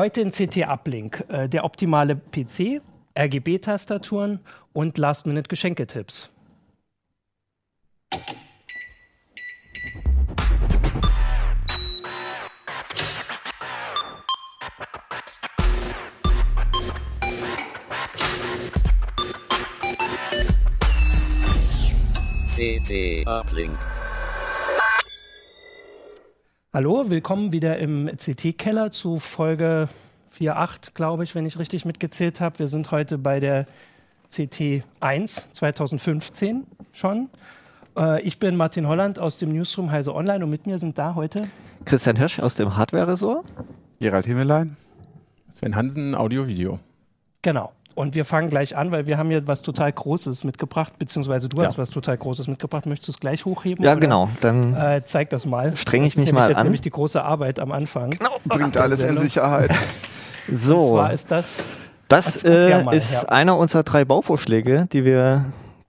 Heute in CT Uplink, äh, der optimale PC, RGB-Tastaturen und Last-Minute-Geschenketipps. CT Uplink. Hallo, willkommen wieder im CT-Keller zu Folge 4.8, glaube ich, wenn ich richtig mitgezählt habe. Wir sind heute bei der CT 1 2015 schon. Äh, ich bin Martin Holland aus dem Newsroom Heise Online und mit mir sind da heute Christian Hirsch aus dem Hardware-Ressort. Gerald Himmelein. Sven Hansen, Audio-Video. Genau. Und wir fangen gleich an, weil wir haben hier was total Großes mitgebracht, beziehungsweise du Ja. hast was total Großes mitgebracht. Möchtest du es gleich hochheben? Ja, oder? genau. Dann Äh, zeig das mal. Streng ich mich nämlich mal jetzt an. nämlich die große Arbeit am Anfang. Bringt alles in. Sicherheit. Und so. zwar ist das Das äh, ist ja. einer unserer drei Bauvorschläge, die wir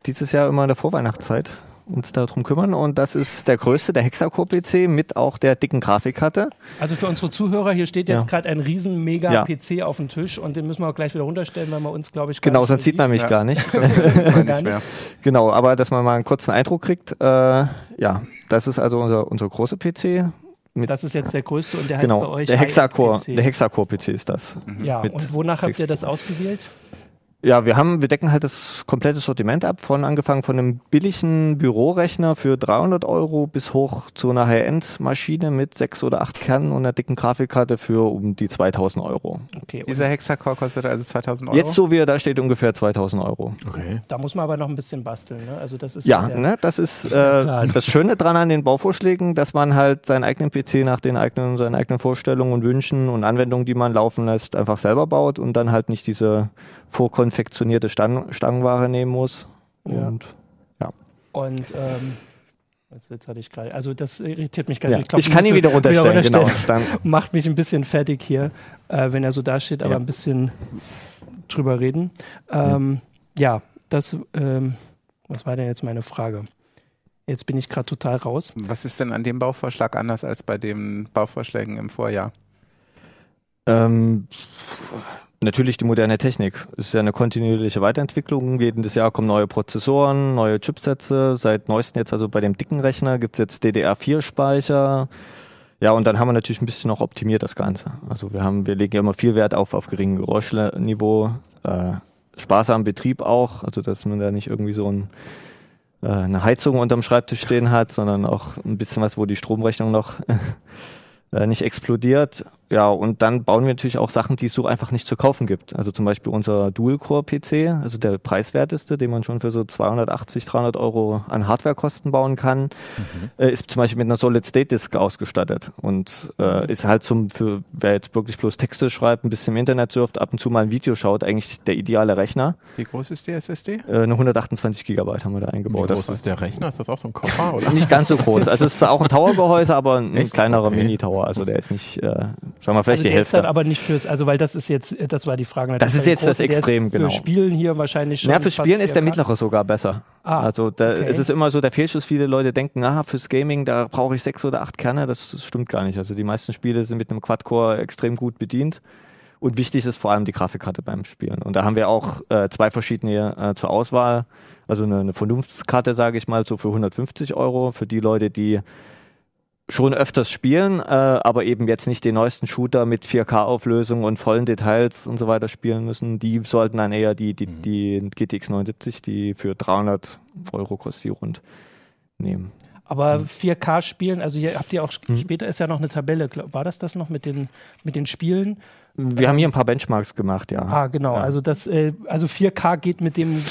dieses Jahr immer in der Vorweihnachtszeit uns darum kümmern. Und das ist der größte, der Hexacore-PC mit auch der dicken Grafikkarte. Also für unsere Zuhörer, hier steht jetzt Ja. gerade ein riesen Ja. Mega-PC auf dem Tisch und den müssen wir auch gleich wieder runterstellen, weil man uns, glaube ich, gar Genau, nicht sonst sieht man mich Ja. gar nicht. Gar genau, aber dass man mal einen kurzen Eindruck kriegt. Äh, ja, das ist also unser, unser großer PC. Mit, Das ist jetzt der größte und der heißt bei genau, euch der Hexacore, der Hexacore-PC ist das. Ja, mit und wonach habt ihr das ausgewählt? Ja, wir haben, wir decken halt das komplette Sortiment ab, von angefangen von einem billigen Bürorechner für 300 Euro bis hoch zu einer High-End-Maschine mit sechs oder acht Kernen und einer dicken Grafikkarte für um die 2000 Euro. Okay, Dieser Hexacore kostet also 2000 Euro. Jetzt so wie er da steht, ungefähr 2000 Euro. Okay. da muss man aber noch ein bisschen basteln. Ne? Also das ist Ja, der, ne, das ist äh, das Schöne dran an den Bauvorschlägen, dass man halt seinen eigenen PC nach den eigenen, seinen eigenen Vorstellungen und Wünschen und Anwendungen, die man laufen lässt, einfach selber baut und dann halt nicht diese vorkonfektionierte Stangen, Stangenware nehmen muss. Ja. Und Und ähm, jetzt, jetzt hatte ich gerade, also das irritiert mich gar ja. nicht. glaub, ich kann ihn wieder runterstellen, genau. runterstellen. Dann, Macht mich ein bisschen fertig hier, äh, wenn er so dasteht, aber Ja. ein bisschen drüber reden. Ähm, ja. das, ähm, was war denn jetzt meine Frage? Jetzt bin ich gerade total raus. Was ist denn an dem Bauvorschlag anders als bei den Bauvorschlägen im Vorjahr? Ähm, natürlich die moderne Technik. Es ist ja eine kontinuierliche Weiterentwicklung. Jedes Jahr kommen neue Prozessoren, neue Chipsätze. Seit neuestem jetzt, also bei dem dicken Rechner, gibt es jetzt DDR4-Speicher. Ja, und dann haben wir natürlich ein bisschen noch optimiert das Ganze. Also wir haben, wir legen ja immer viel Wert auf, auf geringen Geräuschniveau, äh, sparsamen Betrieb auch, also dass man da nicht irgendwie so ein, äh, eine Heizung unterm Schreibtisch stehen hat, sondern auch ein bisschen was, wo die Stromrechnung noch äh, nicht explodiert. Ja, und dann bauen wir natürlich auch Sachen, die es so einfach nicht zu kaufen gibt. Also zum Beispiel unser Dual-Core-PC, also der preiswerteste, den man schon für so 280, 300 Euro an Hardwarekosten bauen kann, äh, ist zum Beispiel mit einer Solid-State-Disk ausgestattet und äh, ist halt zum, für wer jetzt wirklich bloß Texte schreibt, ein bisschen im Internet surft, ab und zu mal ein Video schaut, eigentlich der ideale Rechner. Wie groß ist die SSD? Äh, eine 128 Gigabyte haben wir da Wie eingebaut. groß Das ist der Rechner? Ist das auch so ein Koffer? Oder? nicht ganz so groß. Also es ist auch ein Tower-Gehäuse, aber ein Echt? kleinerer Okay. Mini-Tower. Also der ist nicht, äh, sagen wir vielleicht also die der ist Hälfte. dann aber nicht fürs, also weil das ist jetzt, das war die Frage. Das ist der jetzt das große, Extrem, ist genau. Für Spielen hier wahrscheinlich schon. Ja, fürs Spielen ist der 4K. mittlere sogar besser. Ah, also da, okay. es ist immer so der Fehlschuss. Viele Leute denken, ah, fürs Gaming, da brauche ich sechs oder acht Kerne. Das, das stimmt gar nicht. Also die meisten Spiele sind mit einem Quad-Core extrem gut bedient. Und wichtig ist vor allem die Grafikkarte beim Spielen. Und da haben wir auch äh, zwei verschiedene äh, zur Auswahl. Also eine, eine Vernunftskarte, sage ich mal, so für 150 Euro. Für die Leute, die schon öfters spielen, äh, aber eben jetzt nicht den neuesten Shooter mit 4K-Auflösung und vollen Details und so weiter spielen müssen. Die sollten dann eher die, die, Mhm. die GTX 79, die für 300 Euro kostet, die rund nehmen. Aber Mhm. 4K spielen, also hier habt ihr auch später ist ja noch eine Tabelle. War das das noch mit den, mit den Spielen? Wir haben hier ein paar Benchmarks gemacht, ja. Ah, genau. Ja. Also das, äh, also 4K geht mit dem.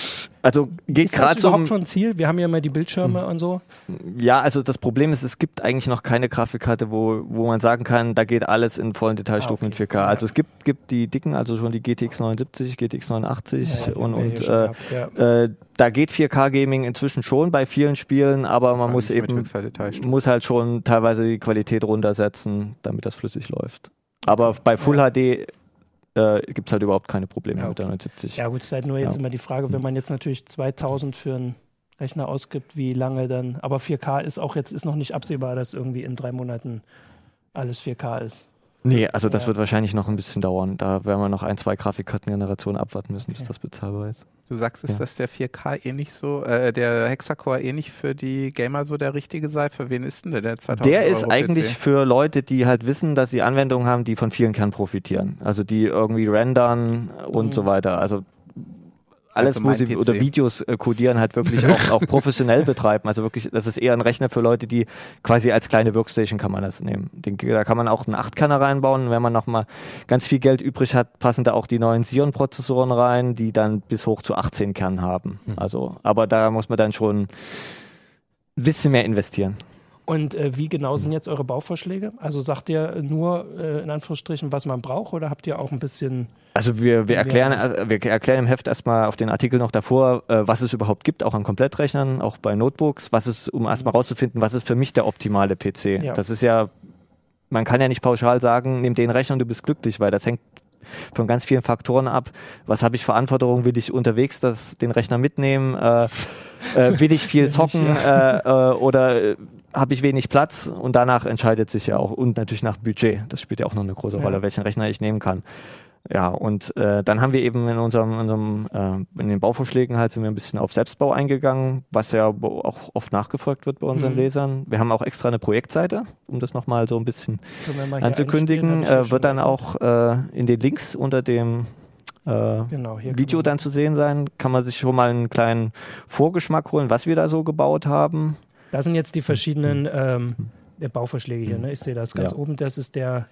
Also geht Ist das gerade so. überhaupt schon ein Ziel? Wir haben ja immer die Bildschirme und so. Ja, also das Problem ist, es gibt eigentlich noch keine Grafikkarte, wo, wo man sagen kann, da geht alles in vollen Detailstufen Ah, mit okay. 4K. Also es gibt, gibt die dicken, also schon die GTX 79, GTX 89 Ja, und, und äh, gehabt, ja. Äh, da geht 4K-Gaming inzwischen schon bei vielen Spielen, aber man Aber muss mit eben muss halt schon teilweise die Qualität runtersetzen, damit das flüssig läuft. Aber bei Full HD äh, gibt es halt überhaupt keine Probleme Ja, mit der 79. Ja, gut, ist halt nur jetzt Ja. immer die Frage, wenn man jetzt natürlich 2000 für einen Rechner ausgibt, wie lange dann. Aber 4K ist auch jetzt ist noch nicht absehbar, dass irgendwie in drei Monaten alles 4K ist. Nee, also das Ja. wird wahrscheinlich noch ein bisschen dauern. Da werden wir noch ein, zwei Grafikkartengenerationen abwarten müssen, bis Okay. das bezahlbar ist. Du sagst, ist Ja. dass der 4K eh nicht so, äh, der Hexacore eh nicht für die Gamer so der richtige sei? Für wen ist denn der, der 2000 Der ist Euro eigentlich PC? für Leute, die halt wissen, dass sie Anwendungen haben, die von vielen Kernen profitieren. Also die irgendwie rendern und Mhm. so weiter. Also alles, Also wo mein sie PC. oder Videos äh, codieren, halt wirklich auch, auch professionell betreiben. Also wirklich, das ist eher ein Rechner für Leute, die quasi als kleine Workstation kann man das nehmen. Den, da kann man auch einen 8-Kanner reinbauen. Und wenn man nochmal ganz viel Geld übrig hat, passen da auch die neuen Xeon-Prozessoren rein, die dann bis hoch zu 18 Kernen haben. Mhm. Also, aber da muss man dann schon ein bisschen mehr investieren. Und äh, wie genau sind jetzt eure Bauvorschläge? Also sagt ihr nur äh, in Anführungsstrichen, was man braucht, oder habt ihr auch ein bisschen. Also wir, wir, erklären, äh, wir erklären im Heft erstmal auf den Artikel noch davor, äh, was es überhaupt gibt, auch an Komplettrechnern, auch bei Notebooks, was es, um erstmal rauszufinden, was ist für mich der optimale PC. Ja. Das ist ja, man kann ja nicht pauschal sagen, nimm den Rechner und du bist glücklich, weil das hängt von ganz vielen Faktoren ab. Was habe ich für Anforderungen? Will ich unterwegs das, den Rechner mitnehmen? Äh, äh, will ich viel zocken äh, äh, oder äh, habe ich wenig Platz? Und danach entscheidet sich ja auch, und natürlich nach Budget, das spielt ja auch noch eine große Ja. Rolle, welchen Rechner ich nehmen kann. Ja, und äh, dann haben wir eben in unserem, in, unserem äh, in den Bauvorschlägen halt sind wir ein bisschen auf Selbstbau eingegangen, was ja auch oft nachgefragt wird bei unseren Mhm. Lesern. Wir haben auch extra eine Projektseite, um das nochmal so ein bisschen anzukündigen. ja Äh, wird dann auch äh, in den Links unter dem äh, Genau, Video dann zu sehen sein. Kann man sich schon mal einen kleinen Vorgeschmack holen, was wir da so gebaut haben. Da sind jetzt die verschiedenen ähm, der Bauvorschläge hier. Ne? Ich sehe das ganz Ja. oben. Das ist der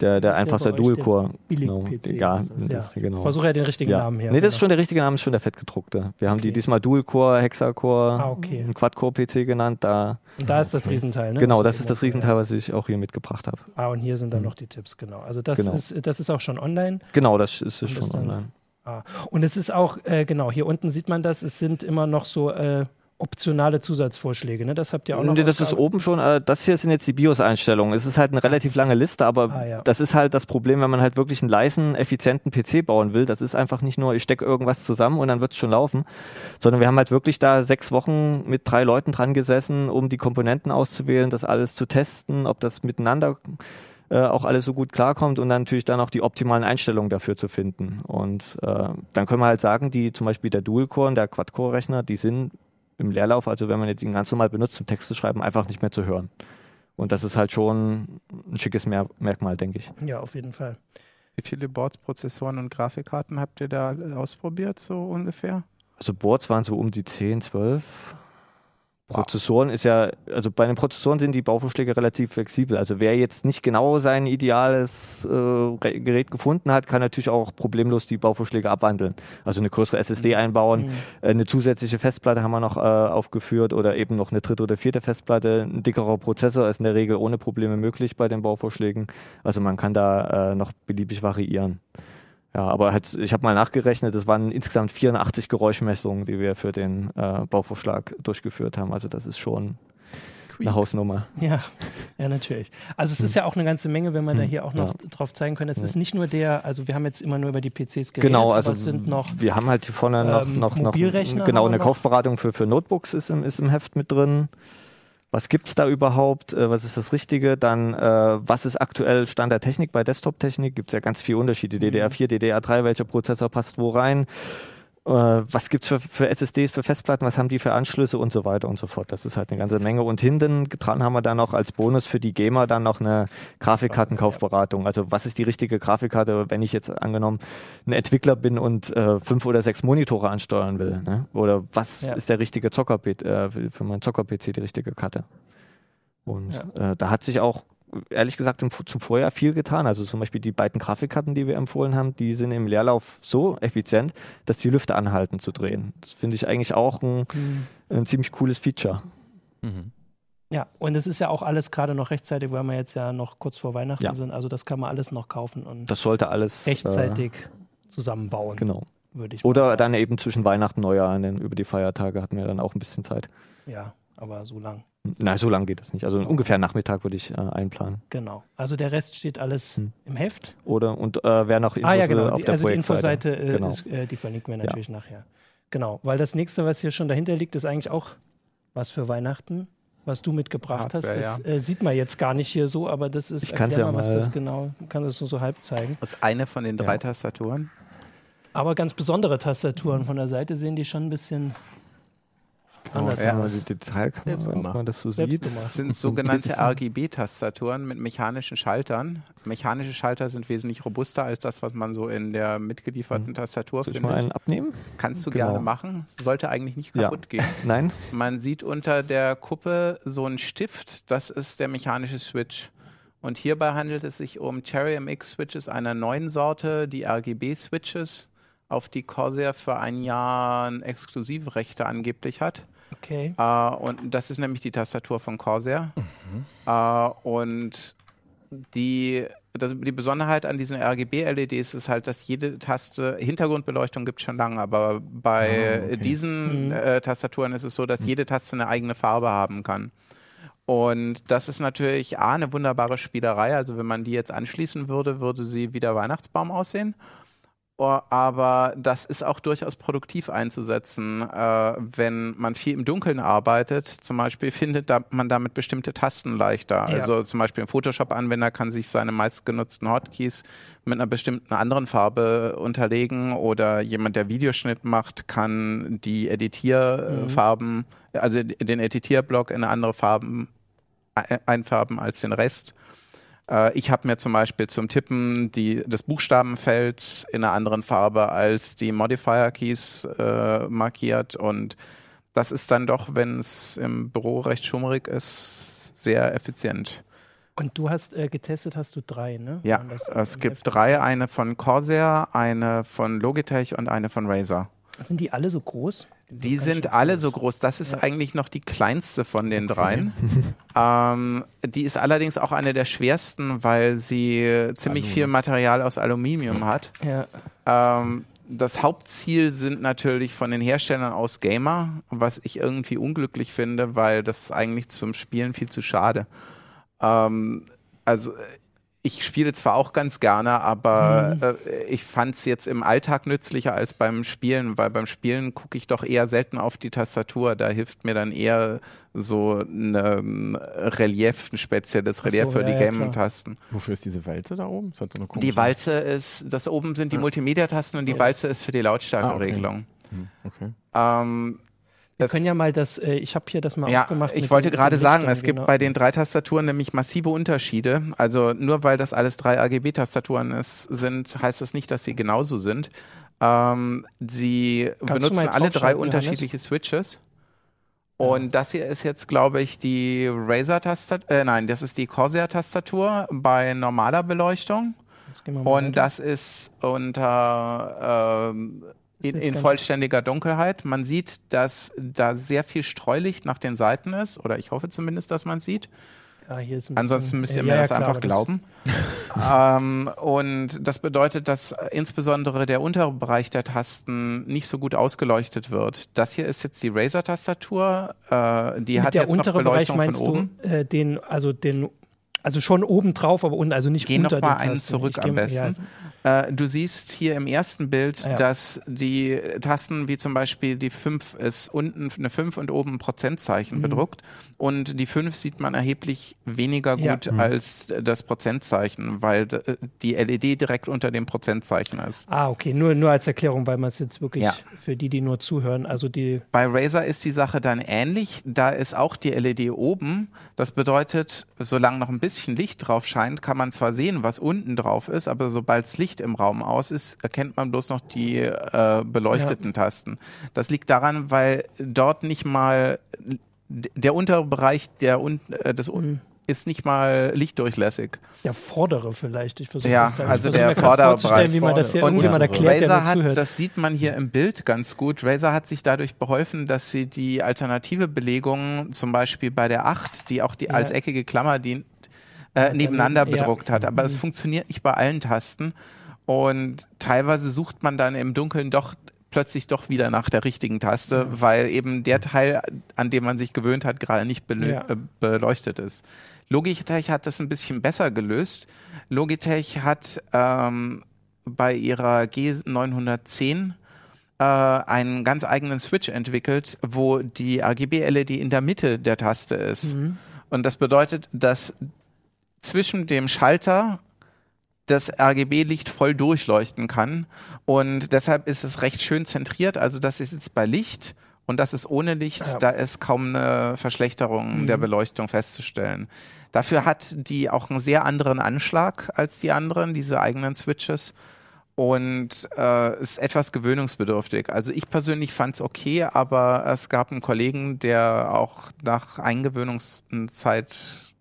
Der, der Was ist einfach der der bei euch, der Dual-Core. Billig-PC. Ja, das, das, genau. Versuche ja den richtigen ja. Namen her. Nee, das ist genau. schon der richtige Name, ist schon der fettgedruckte. Wir haben die Okay. diesmal Dual-Core, Hexacore, Ah, okay. Quad-Core-PC genannt. Da, Und da ist das Riesenteil. Ne? genau, das wir ist das Riesenteil, was ich auch hier mitgebracht habe. Ah, und hier sind dann noch die Tipps, genau. Also das, Genau. ist, das ist auch schon online. Genau, das ist, ist das schon online. Ah. Und es ist auch, äh, genau, hier unten sieht man das, es sind immer noch so äh, optionale Zusatzvorschläge. Ne? Das habt ihr auch noch. Nee, das ist oben schon, äh, das hier sind jetzt die BIOS-Einstellungen. Es ist halt eine relativ lange Liste, aber Ah, ja. das ist halt das Problem, wenn man halt wirklich einen leisen, effizienten PC bauen will. Das ist einfach nicht nur, ich stecke irgendwas zusammen und dann wird es schon laufen, sondern wir haben halt wirklich da sechs Wochen mit drei Leuten dran gesessen, um die Komponenten auszuwählen, das alles zu testen, ob das miteinander äh, auch alles so gut klarkommt und dann natürlich dann auch die optimalen Einstellungen dafür zu finden. Und äh, dann können wir halt sagen, die zum Beispiel der Dual-Core und der Quad-Core-Rechner, die sind im Leerlauf, also wenn man jetzt ihn ganz normal benutzt zum Text zu schreiben, einfach nicht mehr zu hören. Und das ist halt schon ein schickes Mer Merkmal, denke ich. Ja, auf jeden Fall. Wie viele Boards, Prozessoren und Grafikkarten habt ihr da ausprobiert, so ungefähr? Also Boards waren so um die 10, 12. Prozessoren ist ja, also bei den Prozessoren sind die Bauvorschläge relativ flexibel. Also wer jetzt nicht genau sein ideales äh, Gerät gefunden hat, kann natürlich auch problemlos die Bauvorschläge abwandeln. Also eine größere SSD einbauen, Mhm. äh, eine zusätzliche Festplatte haben wir noch äh, aufgeführt oder eben noch eine dritte oder vierte Festplatte. Ein dickerer Prozessor ist in der Regel ohne Probleme möglich bei den Bauvorschlägen. Also man kann da äh, noch beliebig variieren. Ja, aber halt, ich habe mal nachgerechnet, es waren insgesamt 84 Geräuschmessungen, die wir für den äh, Bauvorschlag durchgeführt haben. Also das ist schon eine Hausnummer. Ja, ja, natürlich. Also es ist ja auch eine ganze Menge, wenn man da Hm, hier auch noch drauf zeigen können. Es Ja. ist nicht nur der, also wir haben jetzt immer nur über die PCs geredet, Genau, also aber es sind noch wir haben halt hier vorne noch, ähm, noch, noch genau haben wir eine noch. Kaufberatung für, für Notebooks ist im, ist im Heft mit drin. Was gibt's da überhaupt? Äh, was ist das Richtige? Dann, äh, was ist aktuell Stand der Technik bei Desktop-Technik? Gibt's ja ganz viele Unterschiede. Mhm. DDR4, DDR3, welcher Prozessor passt wo rein? Äh, was gibt's für, für SSDs, für Festplatten? Was haben die für Anschlüsse und so weiter und so fort? Das ist halt eine ganze Menge. Und hinten dran haben wir dann noch als Bonus für die Gamer dann noch eine Grafikkartenkaufberatung. Also was ist die richtige Grafikkarte, wenn ich jetzt angenommen ein Entwickler bin und äh, fünf oder sechs Monitore ansteuern will? Ne? Oder was Ja. ist der richtige Zocker äh, für meinen Zocker-PC die richtige Karte? Und äh, da hat sich auch ehrlich gesagt im, zum Vorjahr viel getan. Also zum Beispiel die beiden Grafikkarten, die wir empfohlen haben, die sind im Leerlauf so effizient, dass die Lüfter anhalten zu drehen. Das finde ich eigentlich auch ein, ein ziemlich cooles Feature. Mhm. Ja, und es ist ja auch alles gerade noch rechtzeitig, weil wir jetzt ja noch kurz vor Weihnachten Ja. sind. Also das kann man alles noch kaufen und Das sollte alles rechtzeitig zusammenbauen, Äh, genau. würde ich Oder sagen. dann eben zwischen Weihnachten und Neujahr, denn über die Feiertage hatten wir dann auch ein bisschen Zeit. Ja, aber so lang. Nein, so lange geht es nicht. Also ungefähr Nachmittag würde ich äh, einplanen. Genau. Also der Rest steht alles Hm. im Heft. Oder und äh, wer noch Infos ah ja, will, genau. auf Die, der also die Projektseite. Infoseite, äh, Genau. ist, äh, die verlinken wir natürlich nachher. Genau, weil das nächste, was hier schon dahinter liegt, ist eigentlich auch was für Weihnachten. was du mitgebracht Hardware, hast. Das äh, sieht man jetzt gar nicht hier so, aber das ist, Ich erklär ja was mal- das genau, kann das nur so halb zeigen. Das ist eine von den drei Ja. Tastaturen. Aber ganz besondere Tastaturen. Von der Seite sehen die schon ein bisschen anders ja. Ja, aus. die Detailkamera, Selbst gemacht. man das so Selbst sieht. gemacht. Das sind sogenannte RGB-Tastaturen mit mechanischen Schaltern. Mechanische Schalter sind wesentlich robuster als das, was man so in der mitgelieferten Tastatur Soll ich findet. mal einen abnehmen? Kannst du Genau. gerne machen. Sollte eigentlich nicht Ja. kaputt gehen. Nein? Man sieht unter der Kuppe so einen Stift, das ist der mechanische Switch. Und hierbei handelt es sich um Cherry MX Switches einer neuen Sorte, die RGB Switches, auf die Corsair für ein Jahr Exklusivrechte angeblich hat. Okay. Äh, und das ist nämlich die Tastatur von Corsair. Äh, und die, das, die Besonderheit an diesen RGB-LEDs ist halt, dass jede Taste, Hintergrundbeleuchtung gibt es schon lange, aber bei Ah, okay. diesen Mhm. äh, Tastaturen ist es so, dass jede Taste eine eigene Farbe haben kann. Und das ist natürlich A, eine wunderbare Spielerei. Also wenn man die jetzt anschließen würde, würde sie wie der Weihnachtsbaum aussehen. Oh, Aber das ist auch durchaus produktiv einzusetzen, äh, wenn man viel im Dunkeln arbeitet. Zum Beispiel findet da, man damit bestimmte Tasten leichter. Ja. Also zum Beispiel ein Photoshop-Anwender kann sich seine meistgenutzten Hotkeys mit einer bestimmten anderen Farbe unterlegen oder jemand, der Videoschnitt macht, kann die Editierfarben, also den Editierblock in eine andere Farben e- einfärben als den Rest. Äh, Ich habe mir zum Beispiel zum Tippen die, das Buchstabenfeld in einer anderen Farbe als die Modifier-Keys äh, markiert und das ist dann doch, wenn es im Büro recht schummrig ist, sehr effizient. Und du hast äh, getestet, hast du drei, ne? Ja, das es gibt Heft? drei, eine von Corsair, eine von Logitech und eine von Razer. Sind die alle so groß? Die sind alle so groß. Das ist Ja. eigentlich noch die kleinste von den dreien. ähm, die ist allerdings auch eine der schwersten, weil sie ziemlich Alu, viel ne? Material aus Aluminium hat. Ja. Ähm, das Hauptziel sind natürlich von den Herstellern aus Gamer, was ich irgendwie unglücklich finde, weil das ist eigentlich zum Spielen viel zu schade. Ähm, also äh, ich spiele zwar auch ganz gerne, aber äh, ich fand es jetzt im Alltag nützlicher als beim Spielen, weil beim Spielen gucke ich doch eher selten auf die Tastatur. Da hilft mir dann eher so ein ähm, Relief, ein spezielles Relief so, für die ja, ja, Gaming-Tasten. Wofür ist diese Walze da oben? So Die Walze ist, das oben sind die Ja. Multimedia-Tasten und die Ja. Walze ist für die Lautstärkeregelung. Hm, Okay. Ähm, Wir können ja mal das, äh, ich habe hier das mal ja, aufgemacht. ich wollte gerade sagen, es gibt genau. bei den drei Tastaturen nämlich massive Unterschiede. Also nur weil das alles drei RGB-Tastaturen sind, heißt das nicht, dass sie genauso sind. Ähm, sie Kannst benutzen alle drei draufschalten, unterschiedliche Switches. Und das hier ist jetzt, glaube ich, die Razer-Tastatur, äh, nein, das ist die Corsair-Tastatur bei normaler Beleuchtung. Und weiter. das ist unter Ist in, in vollständiger Dunkelheit. Man sieht, dass da sehr viel Streulicht nach den Seiten ist, oder ich hoffe zumindest, dass man es sieht. ja, ein Ansonsten bisschen, müsst ihr mir ja, ja, das klar, einfach glauben. ähm, und das bedeutet, dass insbesondere der untere Bereich der Tasten nicht so gut ausgeleuchtet wird. Das hier ist jetzt die Razer-Tastatur. Äh, die Mit hat der jetzt noch untere Bereich Beleuchtung meinst von oben. du äh, den, also den, also schon oben drauf, aber unten, also nicht Geh unter noch mal einen zurück am besten. Äh, du siehst hier im ersten Bild, ja. dass die Tasten, wie zum Beispiel die 5 ist unten eine 5 und oben ein Prozentzeichen Mhm. bedruckt. Und die 5 sieht man erheblich weniger Ja. gut als das Prozentzeichen, weil d- die LED direkt unter dem Prozentzeichen ist. Ah, okay, nur, nur als Erklärung, weil man es jetzt wirklich Ja. für die, die nur zuhören, also die, Bei Razer ist die Sache dann ähnlich. Da ist auch die LED oben. Das bedeutet, solange noch ein bisschen Licht drauf scheint, kann man zwar sehen, was unten drauf ist, aber sobald das Licht im Raum aus ist, erkennt man bloß noch die äh, beleuchteten Tasten. Das liegt daran, weil dort nicht mal der untere Bereich der un äh, des Mhm. ist nicht mal lichtdurchlässig. der vordere vielleicht. Ich versuche Ja, das grad- also der vordere vorzustellen, Bereich wie man das hier Und erklärt, der Razer hat, zuhört. das sieht man hier im Bild ganz gut. Razer hat sich dadurch beholfen, dass sie die alternative Belegung, zum Beispiel bei der 8, die auch die Ja. als eckige Klammer dient, äh, Ja, nebeneinander ja. bedruckt hat. Aber es Mhm. funktioniert nicht bei allen Tasten. Und teilweise sucht man dann im Dunkeln doch plötzlich doch wieder nach der richtigen Taste, weil eben der Teil, an dem man sich gewöhnt hat, gerade nicht Ja. äh, beleuchtet ist. Logitech hat das ein bisschen besser gelöst. Logitech hat ähm, bei ihrer G910 äh, einen ganz eigenen Switch entwickelt, wo die RGB-LED in der Mitte der Taste ist. Mhm. Und das bedeutet, dass zwischen dem Schalter das RGB-Licht voll durchleuchten kann. Und deshalb ist es recht schön zentriert. Also das ist jetzt bei Licht und das ist ohne Licht. Ja. Da ist kaum eine Verschlechterung Mhm. der Beleuchtung festzustellen. Dafür hat die auch einen sehr anderen Anschlag als die anderen, diese eigenen Switches. Und äh, ist etwas gewöhnungsbedürftig. Also ich persönlich fand es okay, aber es gab einen Kollegen, der auch nach Eingewöhnungszeit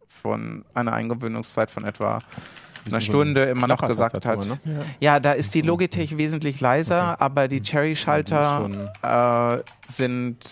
von einer Eingewöhnungszeit von etwa einer Stunde immer noch gesagt hat, Ne? Ja. ja, da ist die Logitech wesentlich leiser, aber die Cherry-Schalter äh, sind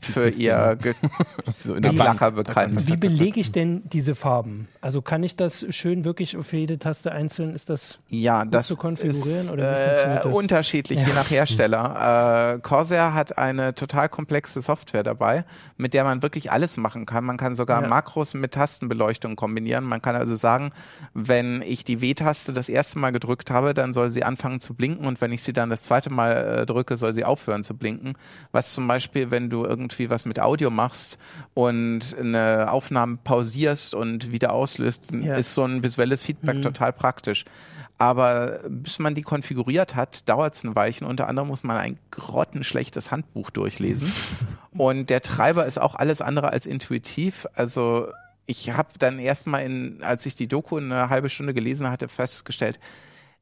für ihr Ge So in der Geklacker Bank. bekannt. Wie belege ich denn diese Farben? Also kann ich das schön wirklich für jede Taste einzeln? Ist das Ja, das zu konfigurieren, ist oder wie funktioniert äh, das? unterschiedlich, je nach Hersteller. Äh, Corsair hat eine total komplexe Software dabei, mit der man wirklich alles machen kann. Man kann sogar Ja. Makros mit Tastenbeleuchtung kombinieren. Man kann also sagen, wenn ich die W-Taste das erste Mal gedrückt habe, dann soll sie anfangen zu blinken und wenn ich sie dann das zweite Mal äh, drücke, soll sie aufhören zu blinken. Was zum Beispiel, wenn du irgendwie was mit Audio machst und eine Aufnahme pausierst und wieder auslöst, Ja. ist so ein visuelles Feedback Mhm. total praktisch. Aber bis man die konfiguriert hat, dauert es ein Weilchen. Unter anderem muss man ein grottenschlechtes Handbuch durchlesen. Und der Treiber ist auch alles andere als intuitiv. Also ich habe dann erstmal, in, als ich die Doku eine halbe Stunde gelesen hatte, festgestellt,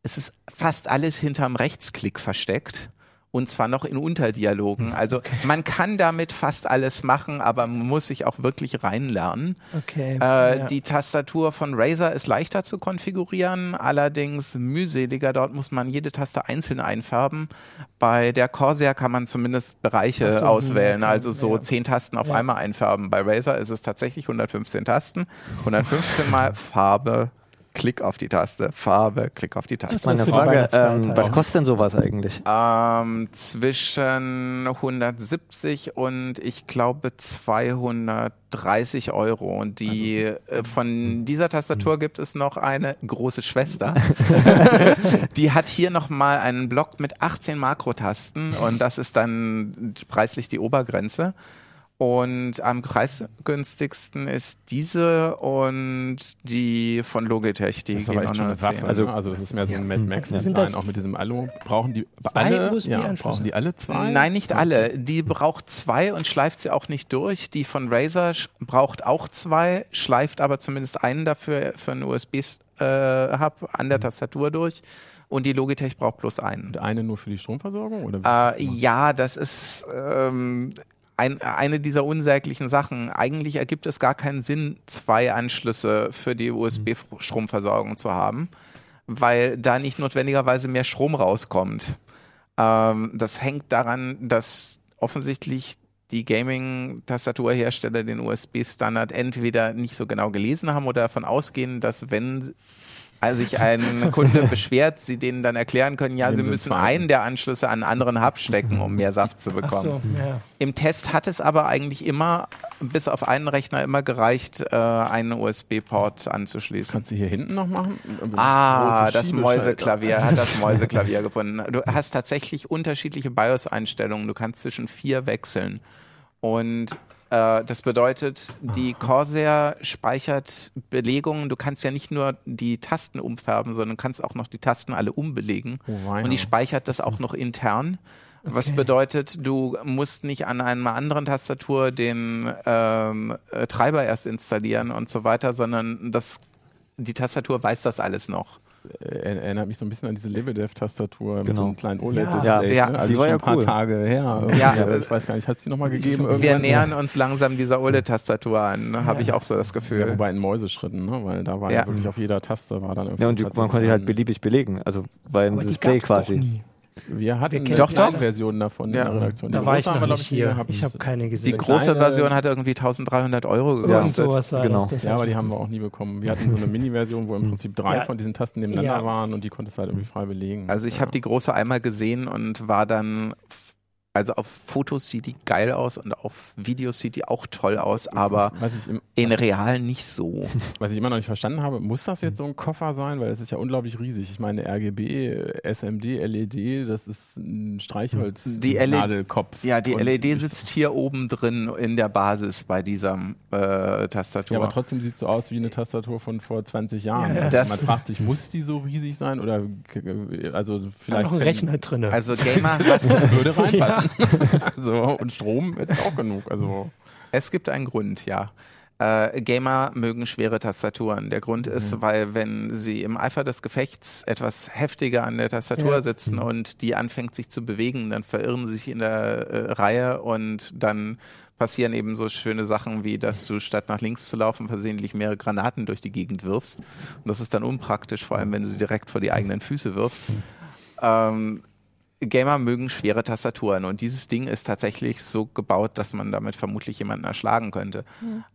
es ist fast alles hinterm Rechtsklick versteckt. Und zwar noch in Unterdialogen. Also man kann damit fast alles machen, aber man muss sich auch wirklich reinlernen. okay? Äh, ja. Die Tastatur von Razer ist leichter zu konfigurieren, allerdings mühseliger. Dort muss man jede Taste einzeln einfärben. Bei der Corsair kann man zumindest Bereiche so, auswählen, okay, also so ja. zehn Tasten auf Ja. einmal einfärben. Bei Razer ist es tatsächlich 115 Tasten, 115 mal Farbe. Klick auf die Taste, Farbe, Klick auf die Taste. Das Meine für die Frage, ähm, was kostet denn sowas eigentlich? Ähm, zwischen 170 und ich glaube 230 Euro. Und die äh, von dieser Tastatur gibt es noch eine große Schwester. die hat hier nochmal einen Block mit 18 Makrotasten und das ist dann preislich die Obergrenze. Und am preisgünstigsten ist diese und die von Logitech, die Das ist aber echt schon nur eine Waffe. 10. Also, Also- das ist mehr so ein Mad Max Sind Design, das auch mit diesem Alu. Brauchen die zwei alle? Ja, USB-Anschlüsse? brauchen die alle zwei? Nein, nicht alle. Die braucht zwei und schleift sie auch nicht durch. Die von Razer braucht auch zwei, schleift aber zumindest einen dafür für einen USB-Hub an der Tastatur durch. Und die Logitech braucht bloß einen. Und eine nur für die Stromversorgung? Oder Äh, ja, das ist ähm, ein, eine dieser unsäglichen Sachen. Eigentlich ergibt es gar keinen Sinn, zwei Anschlüsse für die USB-Stromversorgung zu haben, weil da nicht notwendigerweise mehr Strom rauskommt. Ähm, das hängt daran, dass offensichtlich die Gaming-Tastaturhersteller den USB-Standard entweder nicht so genau gelesen haben oder davon ausgehen, dass wenn also sich ein Kunde beschwert, sie denen dann erklären können, ja, sie müssen einen der Anschlüsse an einen anderen Hub stecken, um mehr Saft zu bekommen. so, ja. Im Test hat es aber eigentlich immer, bis auf einen Rechner, immer gereicht, äh, einen USB-Port anzuschließen. Kannst du hier hinten noch machen? Ah, Große das. Mäuseklavier, hat das Mäuseklavier gefunden. Du hast tatsächlich unterschiedliche BIOS-Einstellungen. Du kannst zwischen vier wechseln. Und das bedeutet, die Corsair speichert Belegungen. Du kannst ja nicht nur die Tasten umfärben, sondern kannst auch noch die Tasten alle umbelegen. Oh. Und die speichert das auch noch intern. Was Okay. bedeutet, du musst nicht an einer anderen Tastatur den ähm, äh, Treiber erst installieren und so weiter, sondern das, die Tastatur weiß das alles noch. Er- Erinnert mich so ein bisschen an diese Lebedev-Tastatur mit Genau. so einem kleinen OLED-Display. Ja, ja, ne? Also die war schon ja ein paar cool. Tage her. Ja. Ich weiß gar nicht, hat es die nochmal gegeben? Wir irgendwann? nähern uns langsam dieser OLED-Tastatur an, ne? habe Ja. ich auch so das Ja, Gefühl. wobei in Mäuseschritten, ne? weil da war Ja. ja. wirklich auf jeder Taste war dann irgendwie. Ja, und die, man konnte die halt beliebig belegen. Also war ein Aber die Display quasi. Wir hatten Wir Doch, kleine doch. Version davon Ja. in der Redaktion. Da Die war ich noch nicht hier. gehabt. Ich habe keine Die gesehen. große kleine- Version hat irgendwie 1300 Euro gekostet. sowas war Genau. das. das Ja, aber die haben wir auch nie bekommen. Wir hatten so eine Mini-Version, wo im Prinzip drei Ja. von diesen Tasten nebeneinander Ja. waren und die konntest du halt irgendwie frei belegen. Also ich ja. habe die große einmal gesehen und war dann Also auf Fotos sieht die geil aus und auf Videos sieht die auch toll aus, aber Was ich, im, in real nicht so. was ich immer noch nicht verstanden habe, muss das jetzt so ein Koffer sein? Weil es ist ja unglaublich riesig. Ich meine, RGB, SMD, LED, E das ist ein Streichholz, Die LED Nadelkopf. Ja, die Und LED ich- sitzt hier oben drin in der Basis bei dieser äh, Tastatur. Ja, aber trotzdem sieht es so aus wie eine Tastatur von vor 20 Jahren. Ja. Also Das- man fragt sich, muss die so riesig sein? Oder äh, also Da vielleicht noch ein Rechner drin. also Gamer würde reinpassen. so, und Strom ist auch genug. Also Es gibt einen Grund, ja. Äh, Gamer mögen schwere Tastaturen. Der Grund ist, weil wenn sie im Eifer des Gefechts etwas heftiger an der Tastatur Ja. sitzen und die anfängt sich zu bewegen, dann verirren sie sich in der äh, Reihe und dann passieren eben so schöne Sachen wie, dass du statt nach links zu laufen versehentlich mehrere Granaten durch die Gegend wirfst. Und das ist dann unpraktisch, vor allem wenn du sie direkt vor die eigenen Füße wirfst. Ähm, Gamer mögen schwere Tastaturen und dieses Ding ist tatsächlich so gebaut, dass man damit vermutlich jemanden erschlagen könnte.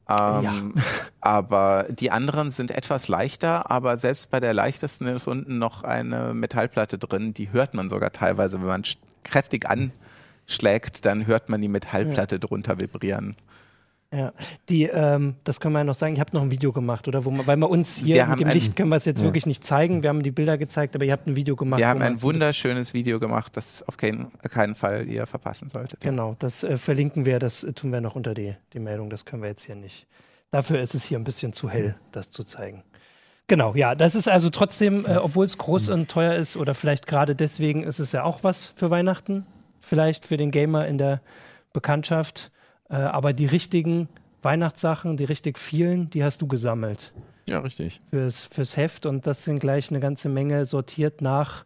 Ähm, Aber die anderen sind etwas leichter, aber selbst bei der leichtesten ist unten noch eine Metallplatte drin, die hört man sogar teilweise, wenn man kräftig anschlägt, dann hört man die Metallplatte drunter vibrieren. Ja, die, ähm, das können wir ja noch sagen. Ich habe noch ein Video gemacht, oder? Wo man, weil wir uns hier Wir mit dem ein- Licht können wir es jetzt wirklich nicht zeigen. Wir haben die Bilder gezeigt, aber ihr habt ein Video gemacht. Wir haben ein wunderschönes Video gemacht, das auf keinen, keinen Fall ihr verpassen solltet. Genau, das äh, verlinken wir, das äh, tun wir noch unter die, die Meldung. Das können wir jetzt hier nicht. Dafür ist es hier ein bisschen zu hell, das zu zeigen. Genau, ja, das ist also trotzdem, äh, obwohl es groß und teuer ist, oder vielleicht gerade deswegen ist es ja auch was für Weihnachten, vielleicht für den Gamer in der Bekanntschaft. Äh, aber die richtigen Weihnachtssachen, die richtig vielen, die hast du gesammelt ja, richtig. fürs, fürs Heft und das sind gleich eine ganze Menge sortiert nach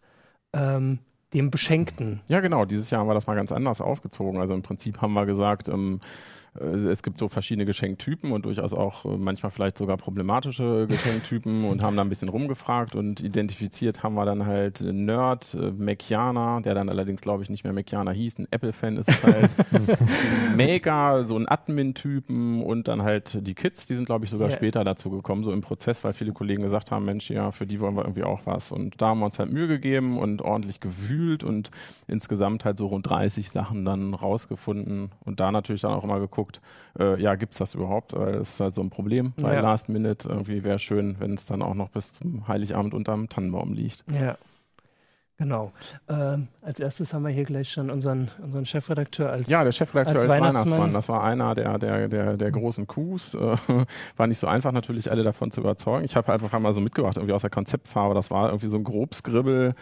ähm, dem Beschenkten. Ja, genau. Dieses Jahr haben wir das mal ganz anders aufgezogen. Also im Prinzip haben wir gesagt, ähm, äh, es gibt so verschiedene Geschenktypen und durchaus auch äh, manchmal vielleicht sogar problematische Geschenktypen und haben da ein bisschen rumgefragt und identifiziert haben wir dann halt Nerd, äh, Macianer, der dann allerdings glaube ich nicht mehr Macianer hieß, ein Apple-Fan ist es halt, Maker, so ein Admin-Typen und dann halt die Kids, die sind glaube ich sogar Ja. später dazu gekommen, so im Prozess, weil viele Kollegen gesagt haben, Mensch, ja, für die wollen wir irgendwie auch was und da haben wir uns halt Mühe gegeben und ordentlich gewühlt und insgesamt halt so rund 30 Sachen dann rausgefunden und da natürlich dann auch immer geguckt, äh, ja, gibt's das überhaupt? Weil das ist halt so ein Problem bei Ja. Last Minute. Irgendwie wäre schön, wenn es dann auch noch bis zum Heiligabend unterm Tannenbaum liegt. Ja. Genau. Ähm, als erstes haben wir hier gleich schon unseren, unseren Chefredakteur als Ja, der Chefredakteur Als als, Weihnachtsmann. Weihnachtsmann. das war einer der, der, der, der großen Coups. Äh, war nicht so einfach, natürlich alle davon zu überzeugen. Ich habe einfach mal so mitgebracht, irgendwie aus der Konzeptfarbe. Das war irgendwie so ein Grobskribbel.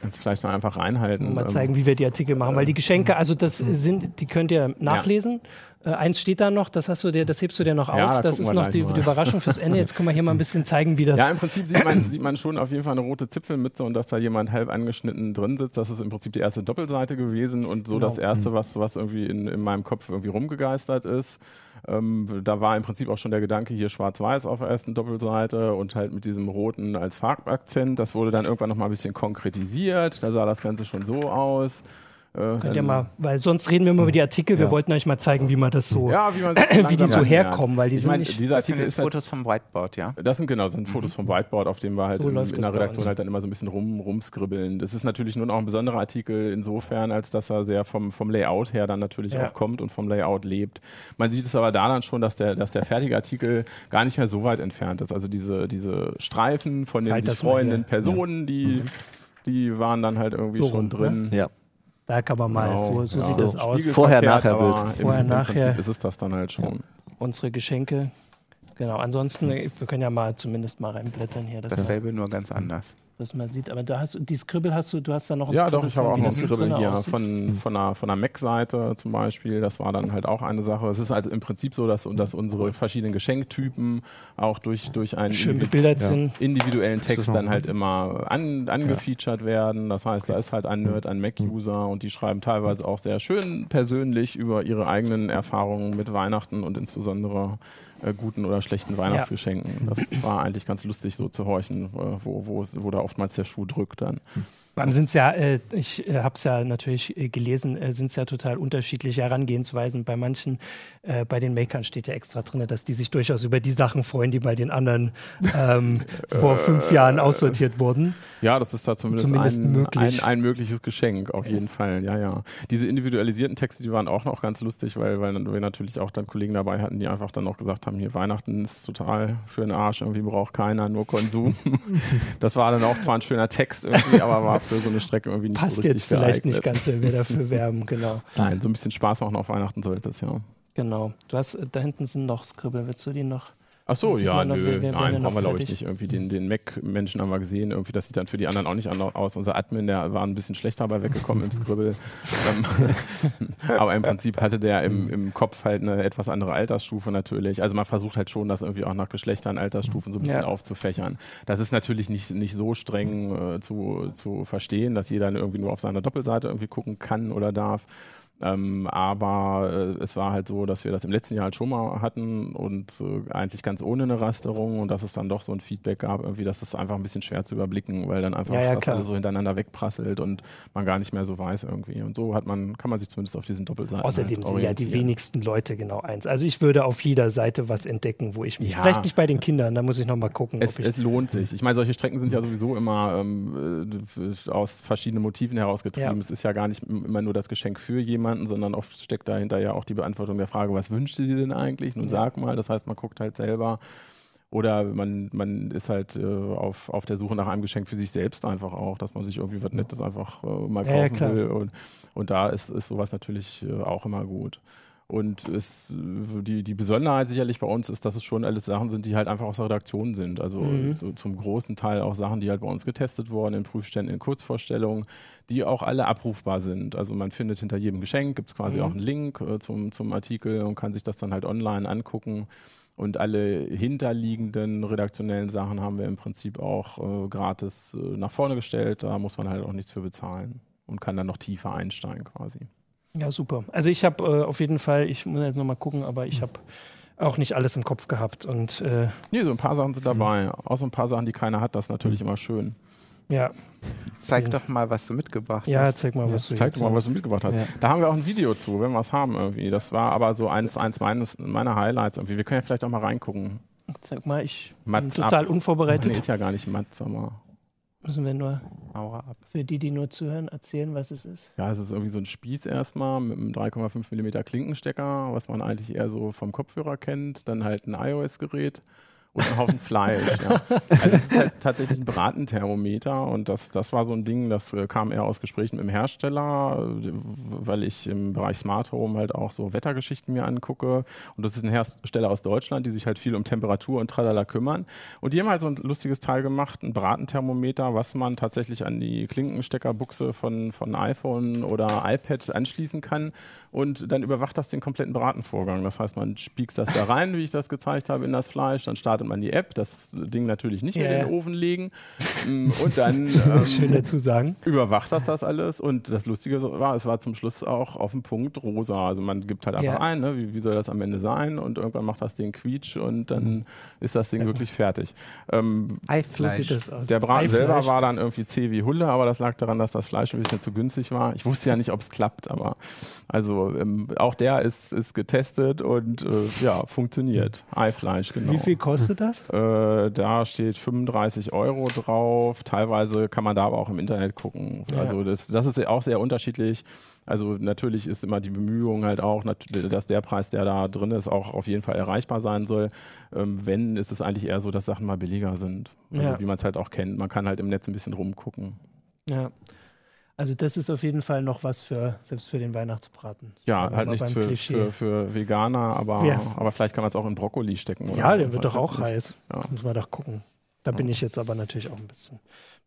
Kannst du vielleicht mal einfach reinhalten. mal Ähm, zeigen, wie wir die Artikel machen, weil die Geschenke, also das sind, die könnt ihr nachlesen. Äh, eins steht da noch, das hast du dir, das hebst du dir noch Ja, auf. da Das ist noch die, die Überraschung fürs Ende. Jetzt können wir hier mal ein bisschen zeigen, wie das. Ja, im Prinzip sieht man, sieht man schon auf jeden Fall eine rote Zipfelmütze und dass da jemand halb angeschnitten drin sitzt. Das ist im Prinzip die erste Doppelseite gewesen und so Genau. das erste, was, was irgendwie in, in meinem Kopf irgendwie rumgegeistert ist. Ähm, da war im Prinzip auch schon der Gedanke hier schwarz-weiß auf der ersten Doppelseite und halt mit diesem roten als Farbakzent. Das wurde dann irgendwann nochmal ein bisschen konkretisiert. Da sah das Ganze schon so aus. Äh, Könnt ihr mal, weil sonst reden wir immer über die Artikel. Wir Ja. wollten euch mal zeigen, wie man das so, ja, wie, wie die so herkommen, weil die Ich sind meine, nicht. Das sind jetzt halt Fotos vom Whiteboard, ja? Das sind genau, das sind Fotos vom Whiteboard, auf dem wir halt So in, läuft in der Redaktion halt dann immer so ein bisschen rum, rumskribbeln. Das ist natürlich nun auch ein besonderer Artikel insofern, als dass er sehr vom, vom Layout her dann natürlich Ja. auch kommt und vom Layout lebt. Man sieht es aber da dann schon, dass der, dass der fertige Artikel gar nicht mehr so weit entfernt ist. Also diese, diese Streifen von den Halt sich freuenden. Personen, die, die waren dann halt irgendwie So schon rum, drin. Ja. Da kann man mal, Genau, so, so ja. sieht So. das aus. Spiegel Vorher, verkehrt, nachher aber Bild. Im, Vorher, im nachher. Prinzip ist es das dann halt schon. Unsere Geschenke. Genau, ansonsten, wir können ja mal zumindest mal reinblättern hier, Dasselbe, nur ganz anders. Das mal sieht. Aber da hast du, die Scribble hast du, du hast da noch ein Ja, Scribble doch, ich habe auch noch Scribble drinnen hier aussieht. von, von einer, von einer Mac-Seite zum Beispiel. Das war dann halt auch eine Sache. Es ist halt im Prinzip so, dass, dass unsere verschiedenen Geschenktypen auch durch, durch einen individu- Ja. individuellen Text noch, dann halt immer an, angefeatured werden. Das heißt, da ist halt ein Nerd, ein Mac-User und die schreiben teilweise auch sehr schön persönlich über ihre eigenen Erfahrungen mit Weihnachten und insbesondere äh, guten oder schlechten Weihnachtsgeschenken. Das war eigentlich ganz lustig so zu horchen, äh, wo, wo, wo da auch oftmals der Schuh drückt dann. Vor allem sind es ja, äh, ich äh, habe es ja natürlich äh, gelesen, sind es ja total unterschiedliche Herangehensweisen. Bei manchen, bei den Makern steht ja extra drin, dass die sich durchaus über die Sachen freuen, die bei den anderen ähm, vor fünf Jahren aussortiert wurden. Ja, das ist da zumindest, Zumindest ein, möglich. Ein, ein mögliches Geschenk, auf jeden Fall. Ja, ja. Diese individualisierten Texte, die waren auch noch ganz lustig, weil, weil wir natürlich auch dann Kollegen dabei hatten, die einfach dann noch gesagt haben, hier Weihnachten ist total für den Arsch, irgendwie braucht keiner, nur Konsum. das war dann auch zwar ein schöner Text irgendwie, aber war für so eine Strecke irgendwie nicht Passt so jetzt vielleicht nicht geeignet. ganz, wenn wir dafür werben, genau. Nein, so ein bisschen Spaß machen auf Weihnachten sollte es, ja. Genau. Du hast, da hinten sind noch Scribble, willst du die noch? Ach so, Sieht ja, noch, nö, wir- wir nein, haben wir glaube ich nicht. Irgendwie den, den Mac-Menschen haben wir gesehen, irgendwie, das sieht dann für die anderen auch nicht anders aus. Unser Admin, der war ein bisschen schlechter dabei weggekommen im Scribble. ähm, aber im Prinzip hatte der im, im Kopf halt eine etwas andere Altersstufe natürlich. Also man versucht halt schon, das irgendwie auch nach Geschlechtern, Altersstufen so ein bisschen Ja. aufzufächern. Das ist natürlich nicht, nicht so streng äh, zu, zu verstehen, dass jeder irgendwie nur auf seiner Doppelseite irgendwie gucken kann oder darf. Ähm, aber äh, es war halt so, dass wir das im letzten Jahr halt schon mal hatten und äh, eigentlich ganz ohne eine Rasterung und dass es dann doch so ein Feedback gab, irgendwie, dass es einfach ein bisschen schwer zu überblicken, weil dann einfach Ja, ja, das klar. alles so hintereinander wegprasselt und man gar nicht mehr so weiß irgendwie. Und so hat man, kann man sich zumindest auf diesen Doppelseiten. Außerdem halt sind ja die wenigsten Leute genau eins. Also ich würde auf jeder Seite was entdecken, wo ich mich. Ja. Vielleicht nicht bei den Kindern, da muss ich noch mal gucken. Es, es lohnt sich. Ich meine, solche Strecken sind ja sowieso immer ähm, äh, aus verschiedenen Motiven herausgetrieben. Es ist ja gar nicht immer nur das Geschenk für jemanden, sondern oft steckt dahinter ja auch die Beantwortung der Frage, was wünscht sie denn eigentlich? Nun Ja. sag mal. Das heißt, man guckt halt selber. Oder man, man ist halt äh, auf, auf der Suche nach einem Geschenk für sich selbst einfach auch, dass man sich irgendwie was Nettes einfach äh, mal Ja, ja, kaufen klar. will. Und, und da ist, ist sowas natürlich äh, auch immer gut. Und es, äh, die, die Besonderheit sicherlich bei uns ist, dass es schon alles Sachen sind, die halt einfach aus der Redaktion sind. Also Mhm. so, zum großen Teil auch Sachen, die halt bei uns getestet wurden, in Prüfständen, in Kurzvorstellungen, die auch alle abrufbar sind. Also man findet hinter jedem Geschenk, gibt es quasi Mhm. auch einen Link äh, zum, zum Artikel und kann sich das dann halt online angucken. Und alle hinterliegenden redaktionellen Sachen haben wir im Prinzip auch äh, gratis äh, nach vorne gestellt. Da muss man halt auch nichts für bezahlen und kann dann noch tiefer einsteigen quasi. Ja, super. Also ich habe äh, auf jeden Fall, ich muss jetzt noch mal gucken, aber Hm. ich habe auch nicht alles im Kopf gehabt. Und äh, Nee, so ein paar Sachen sind dabei. Auch so ein paar Sachen, die keiner hat, das ist natürlich immer schön. ja, Zeig Ja. doch mal, was du mitgebracht ja, hast. zeig mal, was du Zeig jetzt doch mal, was du mitgebracht hast. Ja. Da haben wir auch ein Video zu, wenn wir es haben irgendwie. Das war aber so eins, eins meines, meiner Highlights irgendwie. Wir können ja vielleicht auch mal reingucken. Zeig mal, ich bin Mats total ab. unvorbereitet. Nee, ist ja gar nicht Mats, aber Müssen wir nur für die, die nur zuhören, erzählen, was es ist. ja, es ist irgendwie so ein Spieß erstmal mit einem 3,5 mm Klinkenstecker, was man eigentlich eher so vom Kopfhörer kennt. Dann halt ein iOS-Gerät und ein Haufen Fleisch. Ja. Also es ist halt tatsächlich ein Bratenthermometer und das, das war so ein Ding, das äh, kam eher aus Gesprächen mit dem Hersteller, weil ich im Bereich Smart Home halt auch so Wettergeschichten mir angucke. Und das ist ein Hersteller aus Deutschland, die sich halt viel um Temperatur und Tralala kümmern. Und die haben halt so ein lustiges Teil gemacht, ein Bratenthermometer, was man tatsächlich an die Klinkensteckerbuchse von, von iPhone oder iPad anschließen kann. Und dann überwacht das den kompletten Bratenvorgang. Das heißt, man spiegst das da rein, wie ich das gezeigt habe, in das Fleisch. Dann startet man die App, das Ding natürlich nicht mehr Ja, in den ja. Ofen legen. Mm, Und dann ähm, Schön dazu sagen. überwacht das das alles. Und das Lustige war, es war zum Schluss auch auf dem Punkt rosa. Also man gibt halt einfach Ja. ein, ne, wie, wie soll das am Ende sein? Und irgendwann macht das Ding quietsch und dann ist das Ding wirklich fertig. Ähm, Eifleisch. sieht das aus. der Braten Eifleisch. selber war dann irgendwie zäh wie Hulle, aber das lag daran, dass das Fleisch ein bisschen zu günstig war. Ich wusste ja nicht, ob es klappt, aber also ähm, auch der ist, ist getestet und äh, ja, funktioniert. Eifleisch, genau. Wie viel kostet das? Äh, da steht 35 Euro drauf. Teilweise kann man da aber auch im Internet gucken. Ja. Also das, das ist auch sehr unterschiedlich. Also natürlich ist immer die Bemühung halt auch, dass der Preis, der da drin ist, auch auf jeden Fall erreichbar sein soll. Ähm, wenn, ist es eigentlich eher so, dass Sachen mal billiger sind. Also Ja. wie man es halt auch kennt. Man kann halt im Netz ein bisschen rumgucken. Ja. Also das ist auf jeden Fall noch was für, selbst für den Weihnachtsbraten. Ja, halt nichts für, für, für Veganer, aber, Ja. aber vielleicht kann man es auch in Brokkoli stecken. Oder Ja, der wird doch auch heiß. Ja. Muss man doch gucken. Da bin Ja. ich jetzt aber natürlich auch ein bisschen,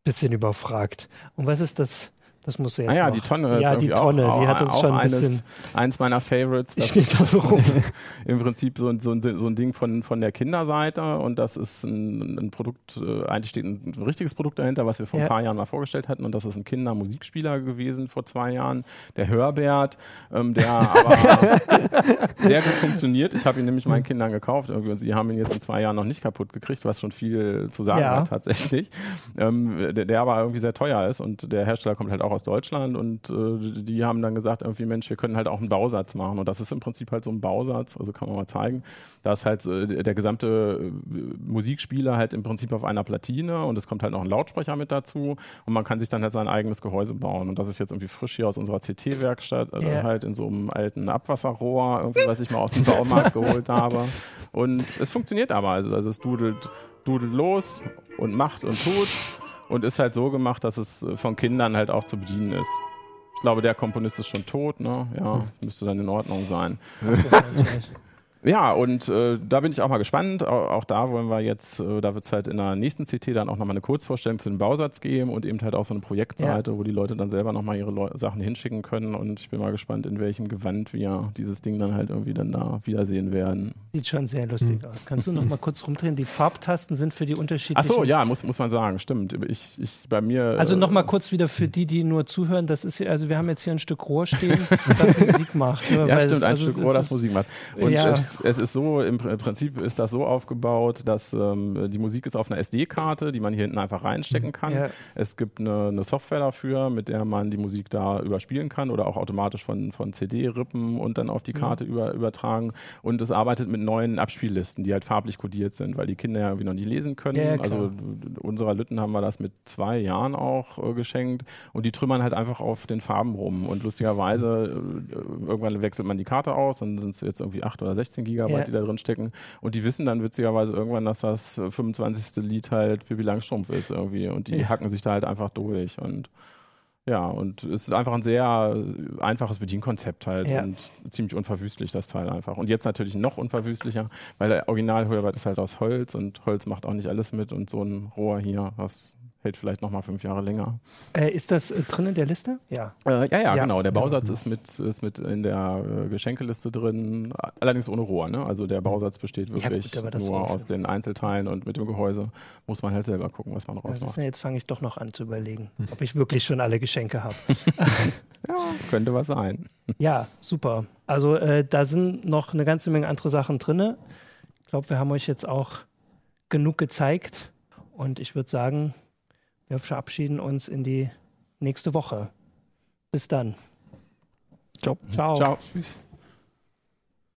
bisschen überfragt. Und was ist das Das muss jetzt Ah ja, noch. die Tonne Ja, die Tonne, auch, die hat uns schon ein eines, bisschen- eins meiner Favorites. Das steht da so rum. im Prinzip so, ein- so, so ein Ding von, von der Kinderseite und das ist ein, ein Produkt, äh, eigentlich steht ein, ein richtiges Produkt dahinter, was wir vor Ja. ein paar Jahren mal vorgestellt hatten und das ist ein Kindermusikspieler gewesen vor zwei Jahren, der Hörbert, ähm, der aber sehr gut funktioniert. Ich habe ihn nämlich meinen Kindern gekauft und sie haben ihn jetzt in zwei Jahren noch nicht kaputt gekriegt, was schon viel zu sagen Ja. hat tatsächlich. Ähm, der, der aber irgendwie sehr teuer ist und der Hersteller kommt halt auch aus Deutschland und äh, die haben dann gesagt, irgendwie Mensch, wir können halt auch einen Bausatz machen. Und das ist im Prinzip halt so ein Bausatz, also kann man mal zeigen, da ist halt äh, der gesamte äh, Musikspieler halt im Prinzip auf einer Platine und es kommt halt noch ein Lautsprecher mit dazu und man kann sich dann halt sein eigenes Gehäuse bauen. Und das ist jetzt irgendwie frisch hier aus unserer CT-Werkstatt, äh, Ja. halt in so einem alten Abwasserrohr, irgendwie, was ich mal aus dem Baumarkt geholt habe. Und es funktioniert aber, also, also es dudelt, dudelt los und macht und tut und ist halt so gemacht, dass es äh, von Kindern halt auch zu bedienen ist. Ich glaube, der Komponist ist schon tot, ne? Ja, müsste dann in Ordnung sein. Ja, und äh, da bin ich auch mal gespannt. Auch, auch da wollen wir jetzt, äh, da wird es halt in der nächsten CT dann auch nochmal eine Kurzvorstellung zu dem Bausatz geben und eben halt auch so eine Projektseite, wo die Leute dann selber nochmal ihre Leu Sachen hinschicken können. Und ich bin mal gespannt, in welchem Gewand wir dieses Ding dann halt irgendwie dann da wiedersehen werden. Sieht schon sehr lustig aus. Kannst du noch mal kurz rumdrehen? Die Farbtasten sind für die Ach unterschiedlichen. so, ja, muss, muss man sagen, stimmt. Ich, ich bei mir. Also äh, noch mal kurz wieder für die, die nur zuhören. Das ist hier, also wir haben jetzt hier ein Stück Rohr stehen, das Musik macht. ne? Ja, Weil stimmt, es- ein also Stück es Rohr, das Musik macht. Und Ja. es, es ist so, im Pr- Prinzip ist das so aufgebaut, dass ähm, die Musik ist auf einer SD-Karte, die man hier hinten einfach reinstecken kann. Ja. Es gibt eine, eine Software dafür, mit der man die Musik da überspielen kann oder auch automatisch von, von CD-Rippen und dann auf die Karte über, übertragen. Und es arbeitet mit neuen Abspiellisten, die halt farblich kodiert sind, weil die Kinder ja irgendwie noch nicht lesen können. Ja, ja, also unserer Lütten haben wir das mit zwei Jahren auch äh, geschenkt und die trümmern halt einfach auf den Farben rum. Und lustigerweise, äh, irgendwann wechselt man die Karte aus und sind es jetzt irgendwie 8 oder 16 Gigabyte, Ja. die da drin stecken. Und die wissen dann witzigerweise irgendwann, dass das 25. Lied halt Pippi Langstrumpf ist irgendwie. Und die Ja. hacken sich da halt einfach durch. Und ja, und es ist einfach ein sehr einfaches Bedienkonzept halt Ja. und ziemlich unverwüstlich, das Teil einfach. Und jetzt natürlich noch unverwüstlicher, weil der Original-Hörbert ist halt aus Holz und Holz macht auch nicht alles mit und so ein Rohr hier, das hält vielleicht nochmal fünf Jahre länger. Äh, ist das äh, drin in der Liste? Ja. Äh, ja, ja, Ja. genau. Der Bausatz ist mit, ist mit in der äh, Geschenkeliste drin, allerdings ohne Rohr. Ne? Also der Bausatz besteht Ja, wirklich gut, aber das nur ja aus den Einzelteilen und mit dem Gehäuse muss man halt selber gucken, was man rausmacht. ja, jetzt fange ich doch noch an zu überlegen, ob ich wirklich schon alle Geschenke habe. Könnte was sein. Ja, super. Also äh, da sind noch eine ganze Menge andere Sachen drin. Ich glaube, wir haben euch jetzt auch genug gezeigt. Und ich würde sagen, wir verabschieden uns in die nächste Woche. Bis dann. Ciao. Ciao. Ciao. Tschüss.